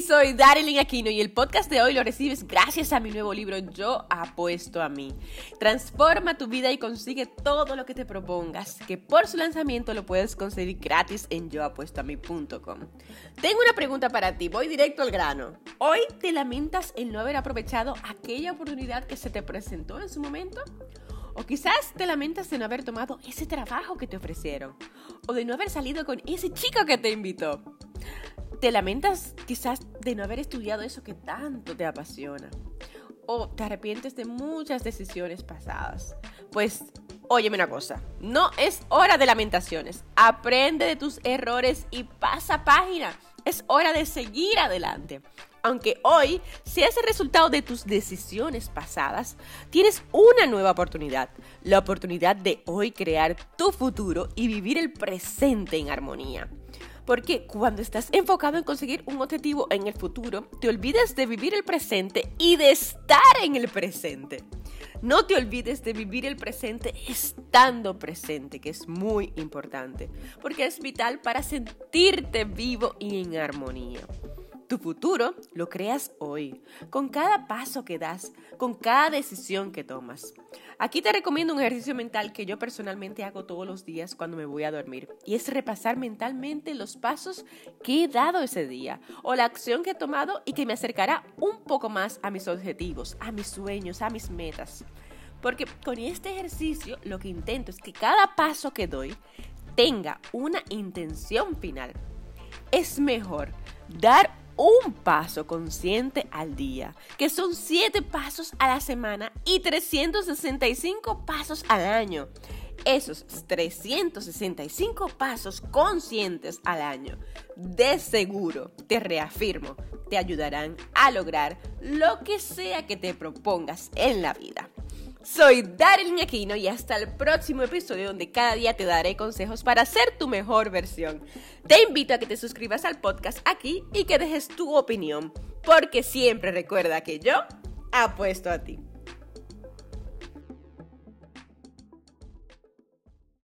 Soy Daryl Aquino y el podcast de hoy lo recibes gracias a mi nuevo libro Yo apuesto a mí. Transforma tu vida y consigue todo lo que te propongas, que por su lanzamiento lo puedes conseguir gratis en yoapuestoami.com. Tengo una pregunta para ti, voy directo al grano. ¿Hoy te lamentas en no haber aprovechado aquella oportunidad que se te presentó en su momento? O quizás te lamentas de no haber tomado ese trabajo que te ofrecieron. O de no haber salido con ese chico que te invitó. Te lamentas quizás de no haber estudiado eso que tanto te apasiona. O te arrepientes de muchas decisiones pasadas. Pues, óyeme una cosa, no es hora de lamentaciones. Aprende de tus errores y pasa página. Es hora de seguir adelante. Aunque hoy seas el resultado de tus decisiones pasadas, tienes una nueva oportunidad. La oportunidad de hoy crear tu futuro y vivir el presente en armonía. Porque cuando estás enfocado en conseguir un objetivo en el futuro, te olvidas de vivir el presente y de estar en el presente. No te olvides de vivir el presente estando presente, que es muy importante, porque es vital para sentirte vivo y en armonía. Tu futuro lo creas hoy, con cada paso que das, con cada decisión que tomas. Aquí te recomiendo un ejercicio mental que yo personalmente hago todos los días cuando me voy a dormir, y es repasar mentalmente los pasos que he dado ese día o la acción que he tomado y que me acercará un poco más a mis objetivos, a mis sueños, a mis metas. Porque con este ejercicio lo que intento es que cada paso que doy tenga una intención final. Es mejor dar un paso consciente al día, que son 7 pasos a la semana y 365 pasos al año. Esos 365 pasos conscientes al año, de seguro, te reafirmo, te ayudarán a lograr lo que sea que te propongas en la vida. Soy Daryl Aquino y hasta el próximo episodio donde cada día te daré consejos para ser tu mejor versión. Te invito a que te suscribas al podcast aquí y que dejes tu opinión, porque siempre recuerda que yo apuesto a ti.